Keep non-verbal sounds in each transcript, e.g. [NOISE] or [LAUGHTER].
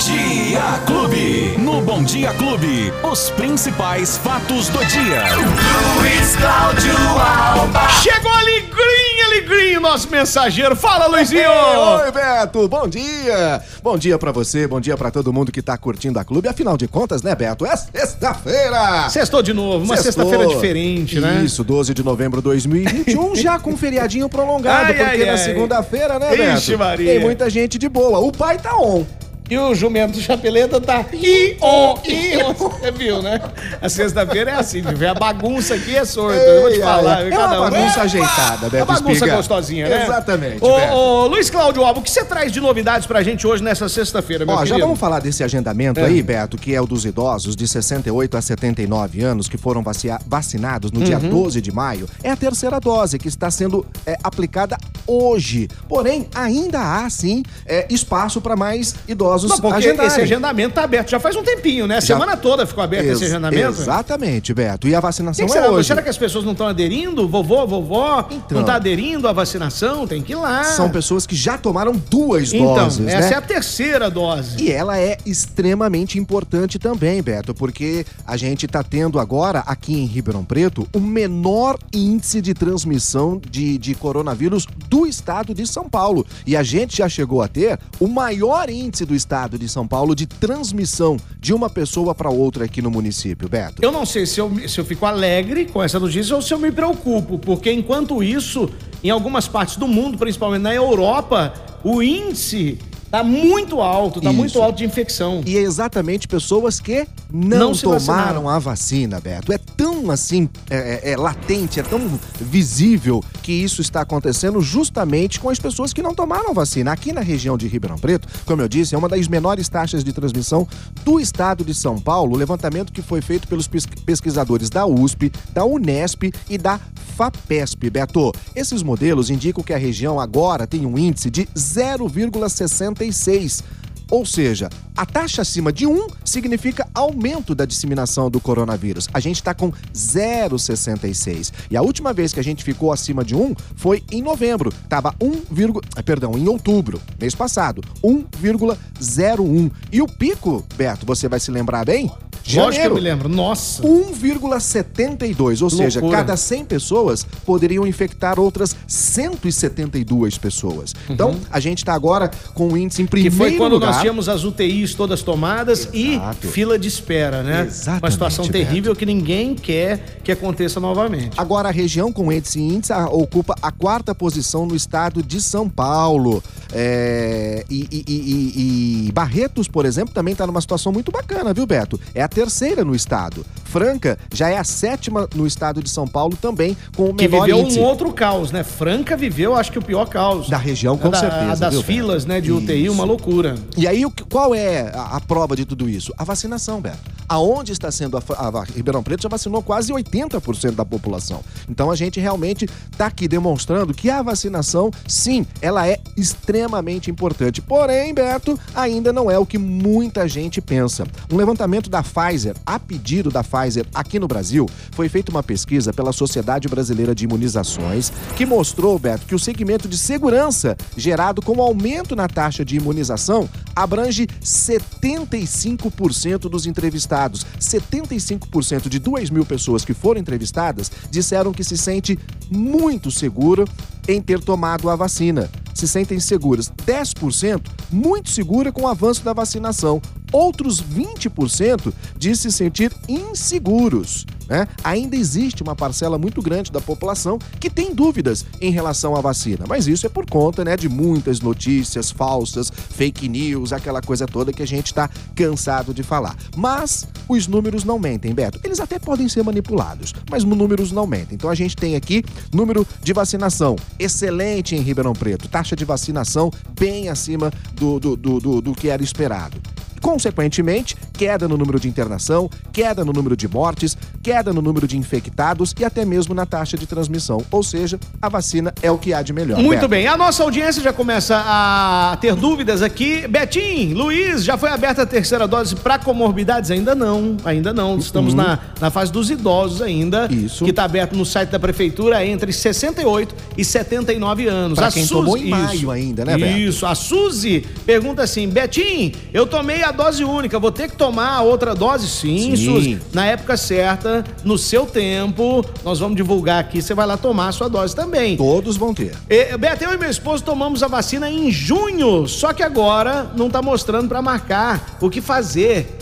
Dia Clube. No Bom Dia Clube, os principais fatos do dia. Luiz Cláudio Alba. Chegou alegrinha, alegrinha, nosso mensageiro. Fala, Luizinho! Oi, Beto, bom dia! Bom dia pra você, bom dia pra todo mundo que tá curtindo a clube. Afinal de contas, né, Beto? É sexta-feira! Sextou de novo, uma sexta-feira diferente, né? Isso, 12 de novembro de 2021, [LAUGHS] já com feriadinho prolongado, Ai, porque ai, na segunda-feira, né, Beto? Ixi, Maria. Tem muita gente de boa. O pai tá on. E o jumento Chapeleta tá i o i Você viu, né? A sexta-feira é assim, viu? A bagunça aqui é sorda. Eu vou te falar. É uma Cada um- bagunça ajeitada, É Beto uma bagunça Espiga. gostosinha, né? Exatamente, Ô, ô, Luiz Cláudio Alba, o que você traz de novidades pra gente hoje nessa sexta-feira, meu Ó, já querido? vamos falar desse agendamento É. aí, Beto, que é o dos idosos de 68 a 79 anos que foram vacinados no dia Uhum. 12 de maio. É a terceira dose que está sendo é, aplicada hoje. Porém, ainda há, sim, é, espaço para mais idosos Não, porque esse agendamento tá aberto já faz um tempinho, né? A Já- semana toda ficou aberto esse Ex- agendamento. Exatamente, Beto. E a O que vacinação que é será? hoje. será que as pessoas não estão aderindo? Vovô, vovó, Então. não tá aderindo à vacinação? Tem que ir lá. São pessoas que já tomaram duas Então, doses, essa né? é a terceira dose. E ela é extremamente importante também, Beto, porque a gente tá tendo agora, aqui em Ribeirão Preto, o menor índice de transmissão de, de coronavírus do estado de São Paulo. E a gente já chegou a ter o maior índice do estado de São Paulo de transmissão de uma pessoa para outra aqui no município, Beto. Eu não sei se eu, se eu fico alegre com essa notícia ou se eu me preocupo, porque enquanto isso, em algumas partes do mundo, principalmente na Europa, o índice tá muito alto, tá Isso. muito alto de infecção. E é exatamente pessoas que não, Não tomaram a vacina, Beto. É tão assim, é, é- é latente, é tão visível que isso está acontecendo justamente com as pessoas que não tomaram a vacina. Aqui na região de Ribeirão Preto, como eu disse, é uma das menores taxas de transmissão do estado de São Paulo. O levantamento que foi feito pelos pes- pesquisadores da USP, da Unesp e da FAPESP, Beto. Esses modelos indicam que a região agora tem um índice de 0,66. Ou seja, a taxa acima de 1 significa aumento da disseminação do coronavírus. A gente está com 0,66. E a última vez que a gente ficou acima de 1 foi em novembro. Tava 1, vírgula- ah, perdão, em outubro, mês passado, 1,01. E o pico, Beto, você vai se lembrar bem? Lógico que eu me lembro. Nossa. 1,72, ou seja, Loucura. cada 100 pessoas poderiam infectar outras 172 pessoas. Então, a gente está agora com o índice em Uhum. Que primeiro foi quando lugar. nós tínhamos as UTIs todas tomadas e Exato. fila de espera, né? Exatamente, Uma situação Beto. terrível que ninguém quer que aconteça novamente. Agora, a região com esse índice ocupa a quarta posição no estado de São Paulo. É, e, e- e- e- e Barretos, por exemplo, também está numa situação muito bacana, viu, Beto? É a terceira no estado. Franca já é a sétima no estado de São Paulo também, com o Que menor viveu índice. um outro caos, né? Franca viveu, acho que o pior caos. Da região, com A da- certeza, a das viu, filas, Beto? né, de UTI, uma loucura. E aí, que- qual é a, a prova de tudo isso? A vacinação, Beto. Aonde está sendo a, a va- Ribeirão Preto já vacinou quase 80% da população. Então a gente realmente está aqui demonstrando que a vacinação, sim, ela é extremamente importante. Porém, Beto, ainda não é o que muita gente pensa. Um levantamento da Pfizer, a pedido da Pfizer aqui no Brasil, foi feita uma pesquisa pela Sociedade Brasileira de Imunizações que mostrou, Beto, que o segmento de segurança gerado com o aumento na taxa de imunização abrange 75% dos entrevistados. 75% de 2 mil pessoas que foram entrevistadas disseram que se sente muito seguro em ter tomado a vacina. Se sentem seguras. 10% muito segura com o avanço da vacinação. Outros 20% diz se sentir inseguros. Né? Ainda existe uma parcela muito grande da população que tem dúvidas em relação à vacina, mas isso é por conta né, de muitas notícias falsas, fake news, aquela coisa toda que a gente está cansado de falar. Mas os números não mentem, Beto. Eles até podem ser manipulados, mas os números não mentem. Então a gente tem aqui número de vacinação excelente em Ribeirão Preto, taxa de vacinação bem acima do, do, do, do, do que era esperado. Consequentemente, queda no número de internação, queda no número de mortes, queda no número de infectados e até mesmo na taxa de transmissão. Ou seja, a vacina é o que há de melhor. Muito Beto. bem, a nossa audiência já começa a ter dúvidas aqui. Betim, Luiz, já foi aberta a terceira dose para comorbidades? Ainda não, ainda não. Estamos na, na fase dos idosos ainda. Uhum. Isso. Que está aberto no site da prefeitura entre 68 e 79 anos. A quem tomou em maio ainda, né, Beto? Isso. A Suzy pergunta assim: Betim, eu tomei a dose única, vou ter que tomar a outra dose? Sim, Sim. Suzy. Na época certa, no seu tempo, nós vamos divulgar aqui, você vai lá tomar a sua dose também. Todos vão ter. E, Beto, eu e meu esposo tomamos a vacina em junho, só que agora não tá mostrando pra marcar o que fazer.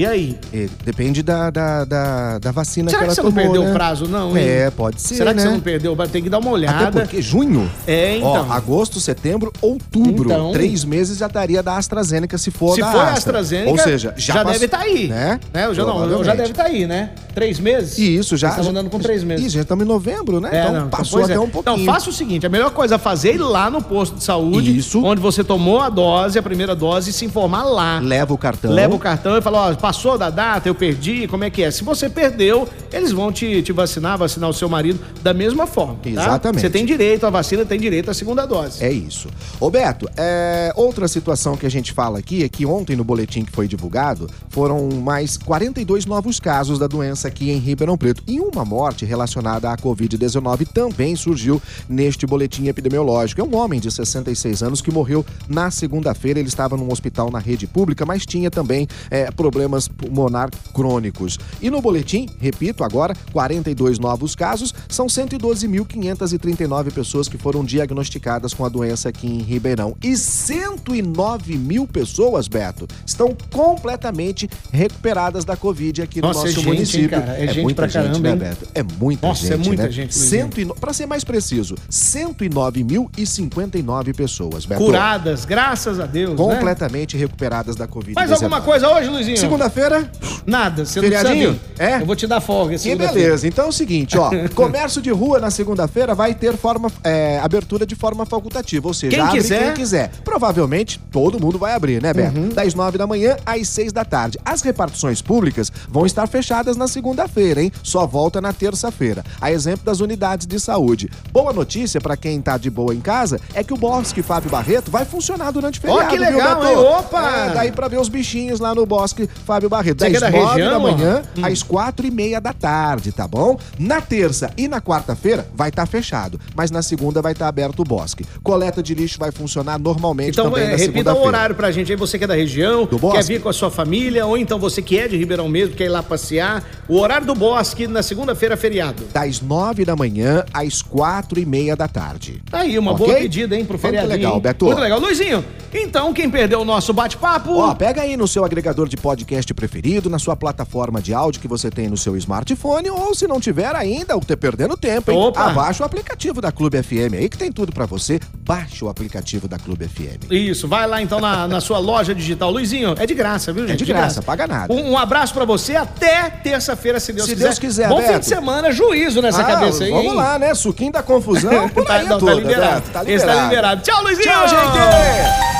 E aí? É, depende da, da, da, da vacina Será que que ela você não tomou, perdeu né? o prazo, não? hein? É, pode ser, Será que né? você não perdeu? Tem que dar uma olhada. Até porque junho, É, então. ó, agosto, setembro, outubro, Então. três meses já estaria da AstraZeneca se for Se da for a Astra. AstraZeneca, Ou seja, já, já pass- deve estar aí. Né? né? Eu já, não, já deve estar aí, né? Três meses? E isso já. Estão andando com três meses. Ih, já estamos em novembro, né? É, então não, passou pois até é. um pouquinho. Então, faça o seguinte: a melhor coisa a fazer é ir lá no posto de saúde, Isso. onde você tomou a dose, a primeira dose, e se informar lá. Leva o cartão. Leva o cartão e fala, ó, passou da data, eu perdi, como é que é? Se você perdeu, eles vão te, te vacinar, vacinar o seu marido da mesma forma, tá? Exatamente. Você tem direito à vacina, tem direito à segunda dose. É isso. Ô Beto, é, outra situação que a gente fala aqui é que ontem no boletim que foi divulgado foram mais 42 novos casos da doença aqui em Ribeirão Preto. E uma morte relacionada à Covid-19 também surgiu neste boletim epidemiológico. É um homem de 66 anos que morreu na segunda-feira. Ele estava num hospital na rede pública, mas tinha também é, problemas pulmonar crônicos. E no boletim, repito agora, 42 novos casos, são 112.539 pessoas que foram diagnosticadas com a doença aqui em Ribeirão. E 109 mil pessoas, Beto, estão completamente recuperadas da Covid aqui Nossa, no é nosso gente, município. cara? É gente muita gente, caramba, né? Beto? É muita Nossa, é gente, muita né? gente, Luizinho. 109 Para ser mais preciso, 109.059 pessoas, Beto. Curadas, graças a Deus, né? Completamente recuperadas da Covid-19. Mais alguma coisa hoje, Luizinho? Segunda-feira, Nada, você Feriadinho? não precisa vir. É? Eu vou te dar folga que beleza. Então é o seguinte, ó. [LAUGHS] comércio de rua na segunda-feira vai ter forma, é, abertura de forma facultativa. Ou seja, Quem abre quiser. quem quiser. Provavelmente todo mundo vai abrir, né, Beto? Uhum. Das nove da manhã às seis da tarde. As repartições públicas vão estar fechadas na segunda-feira, hein? Só volta na terça-feira. A exemplo das unidades de saúde. Boa notícia pra quem tá de boa em casa é que o Bosque Fábio Barreto vai funcionar durante o Ó, feriado, que legal, viu, Beto? hein? Opa! É, daí pra ver os bichinhos lá no Bosque Fábio Barreto. Você Das nove da manhã Hum. às quatro e meia da tarde, tá bom? Na terça e na quarta-feira vai estar fechado, mas na segunda vai estar aberto o bosque. Coleta de lixo vai funcionar normalmente Então, também é, na repita o horário pra gente aí, você que é da região, quer vir com a sua família, ou então você que é de Ribeirão mesmo, quer ir lá passear. O horário do Bosque na segunda-feira, feriado. Das nove da manhã às quatro e meia da tarde. Tá aí, uma Ok? boa pedida, hein, pro Muito feriadinho. legal? Beto. Muito legal. Luizinho, então quem perdeu o nosso bate-papo... Ó, pega aí no seu agregador de podcast preferido, na sua plataforma de áudio que você tem no seu smartphone, ou se não tiver ainda, ou tá perdendo tempo, hein? Opa! Abaixa o aplicativo da Clube FM aí que tem tudo pra você. Baixa o aplicativo da Clube FM. Isso, vai lá então na, na sua loja digital. Luizinho, é de graça, viu, gente? de graça, paga nada. Um, um abraço pra você até terça-feira, se Deus Se quiser. Deus quiser, Bom fim Beto. de semana, juízo nessa Ah, cabeça aí, Vamos hein? lá, né? Suquinho da confusão, [LAUGHS] por tá, aí não, toda, tá liberado. Beto, Tá Esse liberado. tá liberado. Tchau, Luizinho! Tchau, gente!